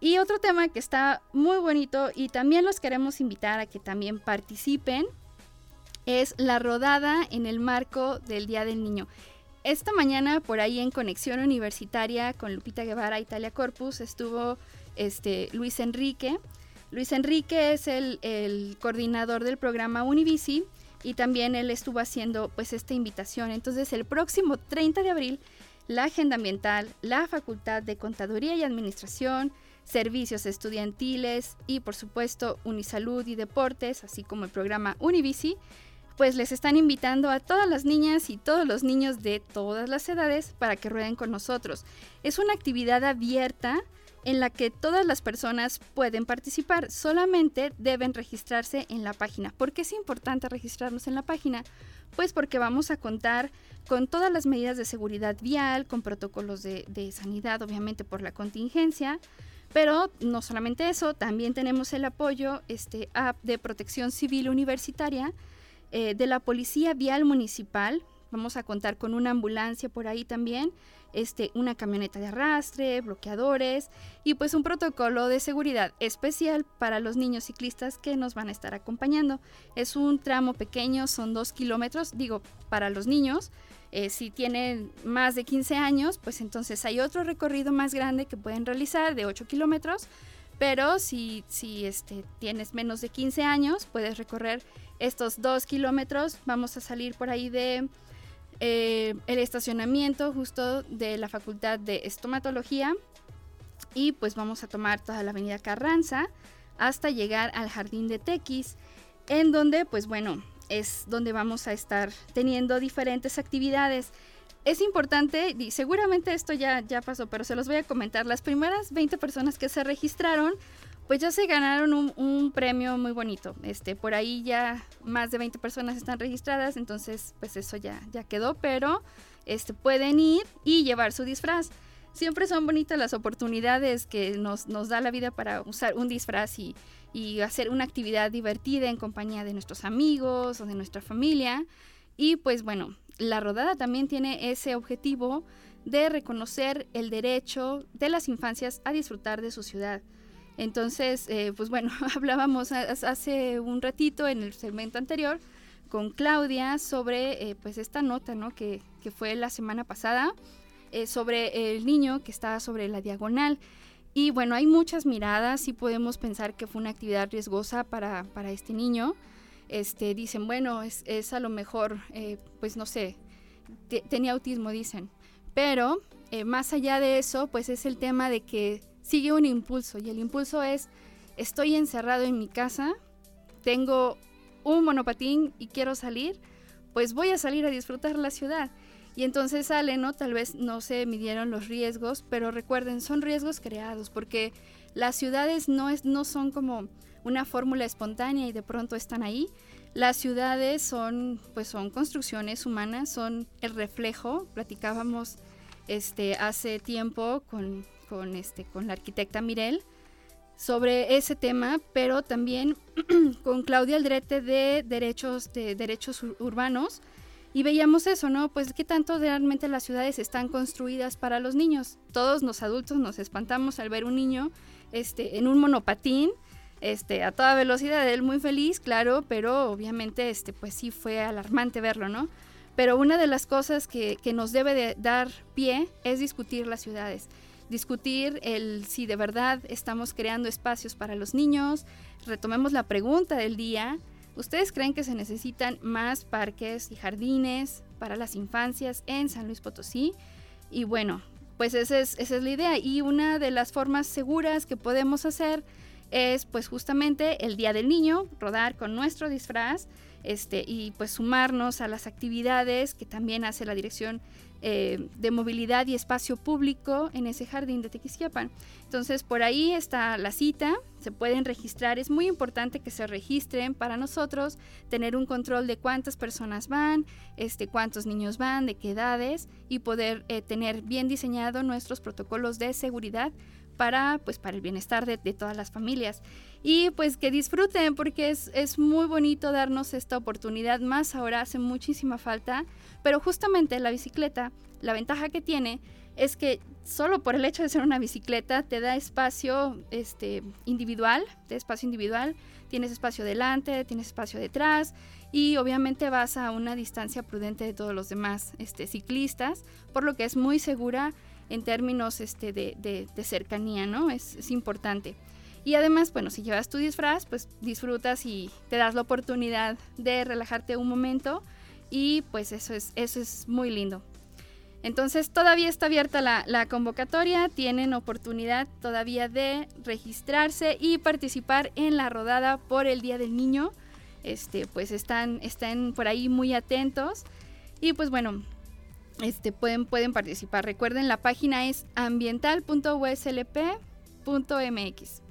Speaker 2: Y otro tema que está muy bonito y también los queremos invitar a que también participen es la rodada en el marco del Día del Niño. Esta mañana por ahí en Conexión Universitaria con Lupita Guevara Italia Corpus estuvo este, Luis Enrique. Luis Enrique es el, coordinador del programa Univici y también él estuvo haciendo pues esta invitación. Entonces el próximo 30 de abril la Agenda Ambiental, la Facultad de Contaduría y Administración, servicios estudiantiles y por supuesto Unisalud y Deportes, así como el programa Univici, pues les están invitando a todas las niñas y todos los niños de todas las edades para que rueden con nosotros. Es una actividad abierta en la que todas las personas pueden participar, solamente deben registrarse en la página. ¿Por qué es importante registrarnos en la página? Pues porque vamos a contar con todas las medidas de seguridad vial, con protocolos de, sanidad, obviamente por la contingencia, pero no solamente eso, también tenemos el apoyo este, de protección civil universitaria, eh, de la Policía Vial Municipal. Vamos a contar con una ambulancia por ahí también, este, una camioneta de arrastre, bloqueadores y pues un protocolo de seguridad especial para los niños ciclistas que nos van a estar acompañando. Es un tramo pequeño, son dos kilómetros, digo, para los niños, eh, si tienen más de 15 años, pues entonces hay otro recorrido más grande que pueden realizar de 8 kilómetros. Pero si, si este, tienes menos de 15 años, puedes recorrer estos 2 kilómetros. Vamos a salir por ahí de eh, el estacionamiento justo de la Facultad de Estomatología. Y pues vamos a tomar toda la avenida Carranza hasta llegar al Jardín de Tequis, en donde pues bueno, es donde vamos a estar teniendo diferentes actividades. es importante, y seguramente esto ya, ya pasó, pero se los voy a comentar. Las primeras 20 personas que se registraron, pues ya se ganaron un, premio muy bonito. Este, por ahí ya más de 20 personas están registradas, entonces pues eso ya, ya quedó, pero este, pueden ir y llevar su disfraz. Siempre son bonitas las oportunidades que nos, nos da la vida para usar un disfraz y, y hacer una actividad divertida en compañía de nuestros amigos o de nuestra familia. Y pues bueno, la rodada también tiene ese objetivo de reconocer el derecho de las infancias a disfrutar de su ciudad. Entonces, eh, pues bueno, hablábamos hace un ratito en el segmento anterior con Claudia sobre eh, pues esta nota ¿no? que, fue la semana pasada eh, sobre el niño que estaba sobre la diagonal. Y bueno, hay muchas miradas y podemos pensar que fue una actividad riesgosa para, para este niño este, dicen, bueno, es, a lo mejor, pues no sé, tenía autismo, dicen. Pero más allá de eso, pues es el tema de que sigue un impulso y el impulso es, estoy encerrado en mi casa, tengo un monopatín y quiero salir, pues voy a salir a disfrutar la ciudad. Y entonces sale, ¿no? Tal vez no se midieron los riesgos, pero recuerden, son riesgos creados, porque las ciudades no, es, no son como una fórmula espontánea y de pronto están ahí. Las ciudades son, pues son construcciones humanas, son el reflejo. Platicábamos este, hace tiempo con, con, este, con la arquitecta Mirel sobre ese tema, pero también con Claudia Aldrete de derechos, de derechos urbanos. Y veíamos eso, ¿no? Pues qué tanto realmente las ciudades están construidas para los niños. Todos los adultos nos espantamos al ver un niño este, en un monopatín este, a toda velocidad, él muy feliz, claro, pero obviamente, este, pues sí fue alarmante verlo, ¿no? Pero una de las cosas que, nos debe de dar pie es discutir las ciudades, discutir el si de verdad estamos creando espacios para los niños, retomemos la pregunta del día, ¿ustedes creen que se necesitan más parques y jardines para las infancias en San Luis Potosí? Y bueno, pues esa es, esa es la idea. Y una de las formas seguras que podemos hacer es pues justamente el Día del Niño, rodar con nuestro disfraz este, y pues sumarnos a las actividades que también hace la Dirección eh, de Movilidad y Espacio Público en ese jardín de Tequisquiapan. Entonces por ahí está la cita, se pueden registrar, es muy importante que se registren para nosotros, tener un control de cuántas personas van, este, cuántos niños van, de qué edades y poder eh, tener bien diseñado nuestros protocolos de seguridad para, pues, para el bienestar de, todas las familias. Y pues que disfruten porque es, es muy bonito darnos esta oportunidad, más ahora hace muchísima falta, pero justamente la bicicleta, la ventaja que tiene es que solo por el hecho de ser una bicicleta te da espacio este, individual, de espacio individual, tienes espacio delante, tienes espacio detrás y obviamente vas a una distancia prudente de todos los demás este, ciclistas, por lo que es muy segura en términos este, de, cercanía, ¿no? Es, importante. Y además, bueno, si llevas tu disfraz, pues disfrutas y te das la oportunidad de relajarte un momento y pues eso es, eso es muy lindo. Entonces todavía está abierta la, la, convocatoria, tienen oportunidad todavía de registrarse y participar en la rodada por el Día del Niño. Este, pues están, están por ahí muy atentos. Y pues bueno, este, pueden, pueden participar. Recuerden, la página es ambiental.uslp.mx.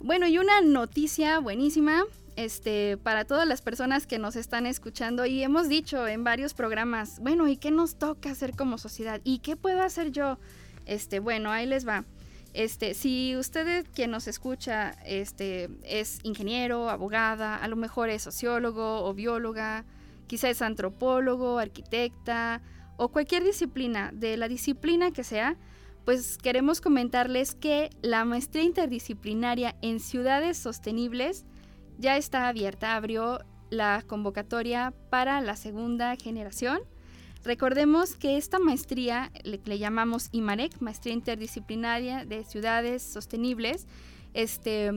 Speaker 2: Bueno, y una noticia buenísima este, para todas las personas que nos están escuchando y hemos dicho en varios programas, bueno, ¿y qué nos toca hacer como sociedad? ¿Y qué puedo hacer yo? Este, bueno, ahí les va. Este, si usted quien nos escucha este, es ingeniero, abogada, a lo mejor es sociólogo o bióloga, quizá es antropólogo, arquitecta o cualquier disciplina, de la disciplina que sea, pues queremos comentarles que la maestría interdisciplinaria en ciudades sostenibles ya está abierta, abrió la convocatoria para la segunda generación. Recordemos que esta maestría, le, llamamos IMAREC, Maestría Interdisciplinaria de Ciudades Sostenibles, este,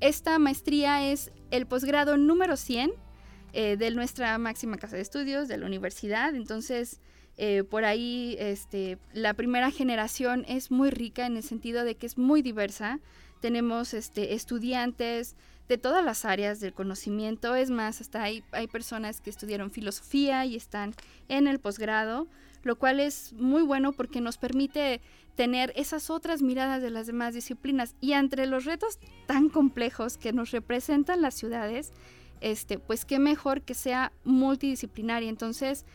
Speaker 2: esta maestría es el posgrado número 100 eh, de nuestra máxima casa de estudios, de la universidad. Entonces, Eh, por ahí este, la primera generación es muy rica en el sentido de que es muy diversa. Tenemos este, estudiantes de todas las áreas del conocimiento. Es más, hasta hay, hay personas que estudiaron filosofía y están en el posgrado, lo cual es muy bueno porque nos permite tener esas otras miradas de las demás disciplinas. Y entre los retos tan complejos que nos representan las ciudades, este, pues qué mejor que sea multidisciplinaria. Entonces,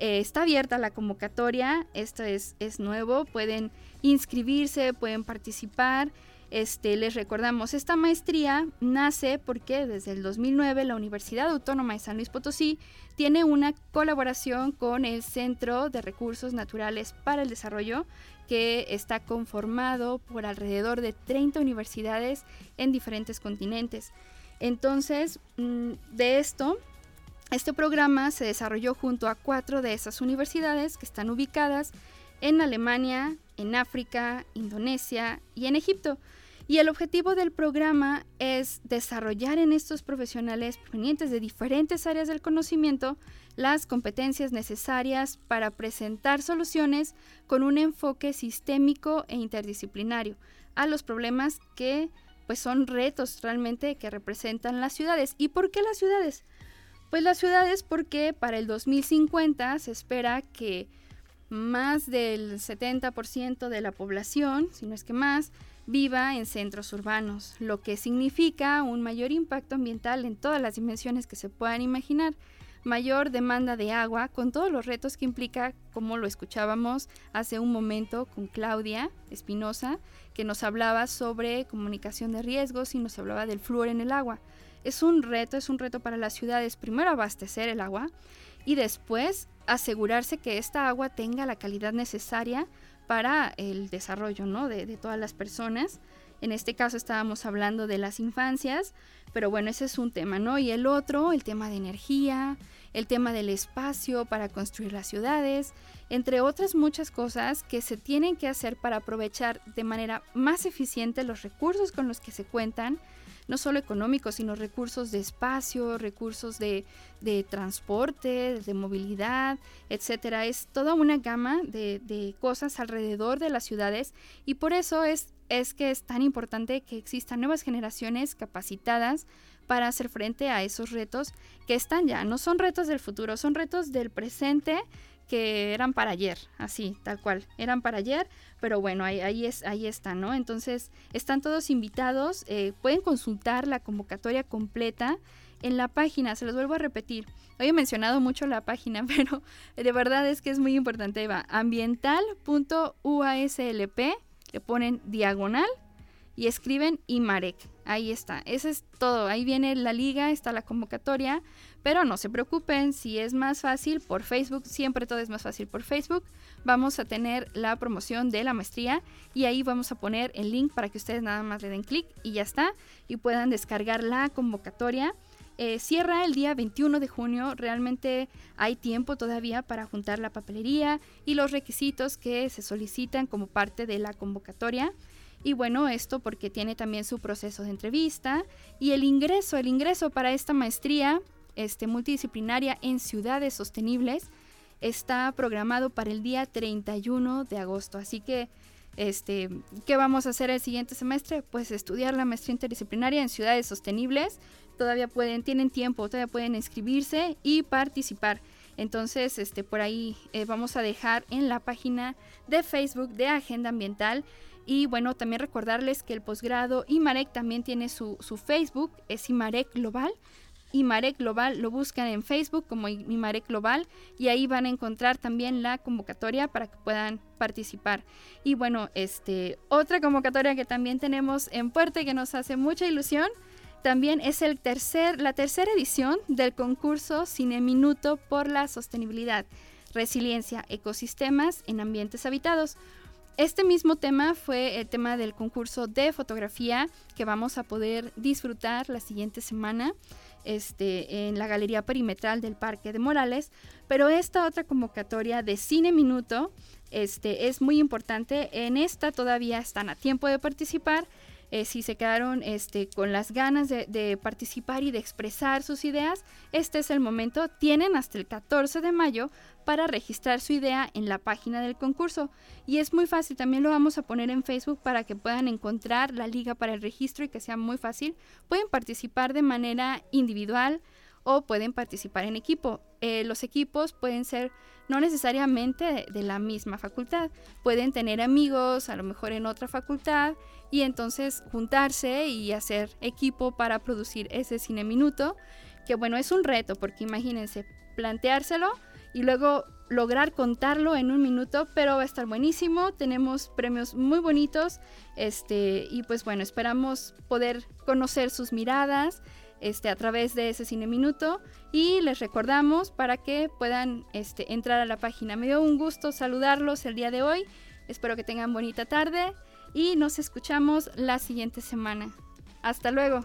Speaker 2: eh, está abierta la convocatoria, esto es, es nuevo, pueden inscribirse, pueden participar. Este, les recordamos, esta maestría nace porque desde el 2009 la Universidad Autónoma de San Luis Potosí tiene una colaboración con el Centro de Recursos Naturales para el Desarrollo, que está conformado por alrededor de 30 universidades en diferentes continentes. Entonces, mm, de esto, este programa se desarrolló junto a cuatro de esas universidades que están ubicadas en Alemania, en África, Indonesia y en Egipto. Y el objetivo del programa es desarrollar en estos profesionales provenientes de diferentes áreas del conocimiento las competencias necesarias para presentar soluciones con un enfoque sistémico e interdisciplinario a los problemas que pues son retos realmente que representan las ciudades. ¿Y por qué las ciudades? Pues las ciudades porque para el 2050 se espera que más del 70% de la población, si no es que más, viva en centros urbanos, lo que significa un mayor impacto ambiental en todas las dimensiones que se puedan imaginar, mayor demanda de agua, con todos los retos que implica, como lo escuchábamos hace un momento con Claudia Espinosa, que nos hablaba sobre comunicación de riesgos y nos hablaba del flúor en el agua. Es un reto, es un reto para las ciudades, primero abastecer el agua y después asegurarse que esta agua tenga la calidad necesaria para el desarrollo ¿no? de, todas las personas. En este caso estábamos hablando de las infancias, pero bueno, ese es un tema, ¿no? Y el otro, el tema de energía, el tema del espacio para construir las ciudades, entre otras muchas cosas que se tienen que hacer para aprovechar de manera más eficiente los recursos con los que se cuentan no solo económicos, sino recursos de espacio, recursos de, transporte, de movilidad, etcétera. Es toda una gama de, cosas alrededor de las ciudades y por eso es, es que es tan importante que existan nuevas generaciones capacitadas para hacer frente a esos retos que están ya. No son retos del futuro, son retos del presente que eran para ayer, así, tal cual, eran para ayer, pero bueno, ahí, es, ahí está, ¿no? Entonces, están todos invitados, eh, pueden consultar la convocatoria completa en la página, se los vuelvo a repetir. Hoy he mencionado mucho la página, pero de verdad es que es muy importante, va, ambiental.uaslp, le ponen diagonal y escriben IMAREC. Ahí está, eso es todo. Ahí viene la liga, está la convocatoria. Pero no se preocupen, si es más fácil por Facebook, siempre todo es más fácil por Facebook. Vamos a tener la promoción de la maestría y ahí vamos a poner el link para que ustedes nada más le den clic y ya está. Y puedan descargar la convocatoria. Eh, cierra el día 21 de junio. Realmente hay tiempo todavía para juntar la papelería y los requisitos que se solicitan como parte de la convocatoria. Y bueno, esto porque tiene también su proceso de entrevista y el ingreso, el ingreso para esta maestría este, multidisciplinaria en ciudades sostenibles está programado para el día 31 de agosto. Así que, este, ¿qué vamos a hacer el siguiente semestre? Pues estudiar la maestría interdisciplinaria en ciudades sostenibles. Todavía pueden, tienen tiempo, todavía pueden inscribirse y participar. Entonces, este, por ahí eh, vamos a dejar en la página de Facebook de Agenda Ambiental. Y bueno, también recordarles que el posgrado IMAREC también tiene su, su Facebook, es IMAREC Global. IMAREC Global, lo buscan en Facebook como IMAREC Global y ahí van a encontrar también la convocatoria para que puedan participar. Y bueno, este otra convocatoria que también tenemos en puerta y que nos hace mucha ilusión también es el tercer, la tercera edición del concurso Cine Minuto por la Sostenibilidad, Resiliencia, Ecosistemas en Ambientes Habitados. Este mismo tema fue el tema del concurso de fotografía que vamos a poder disfrutar la siguiente semana este, en la Galería Perimetral del Parque de Morales, pero esta otra convocatoria de Cine Minuto este, es muy importante. En esta todavía están a tiempo de participar. Eh, si se quedaron este, con las ganas de, participar y de expresar sus ideas, este es el momento. Tienen hasta el 14 de mayo para registrar su idea en la página del concurso. Y es muy fácil, también lo vamos a poner en Facebook para que puedan encontrar la liga para el registro y que sea muy fácil. Pueden participar de manera individual o pueden participar en equipo. Eh, los equipos pueden ser no necesariamente de, la misma facultad, pueden tener amigos a lo mejor en otra facultad y entonces juntarse y hacer equipo para producir ese cine minuto, que bueno, es un reto porque imagínense planteárselo y luego lograr contarlo en un minuto, pero va a estar buenísimo. Tenemos premios muy bonitos. Este, y pues bueno, esperamos poder conocer sus miradas este, a través de ese cine minuto. Y les recordamos para que puedan este, entrar a la página. Me dio un gusto saludarlos el día de hoy. Espero que tengan bonita tarde y nos escuchamos la siguiente semana. Hasta luego.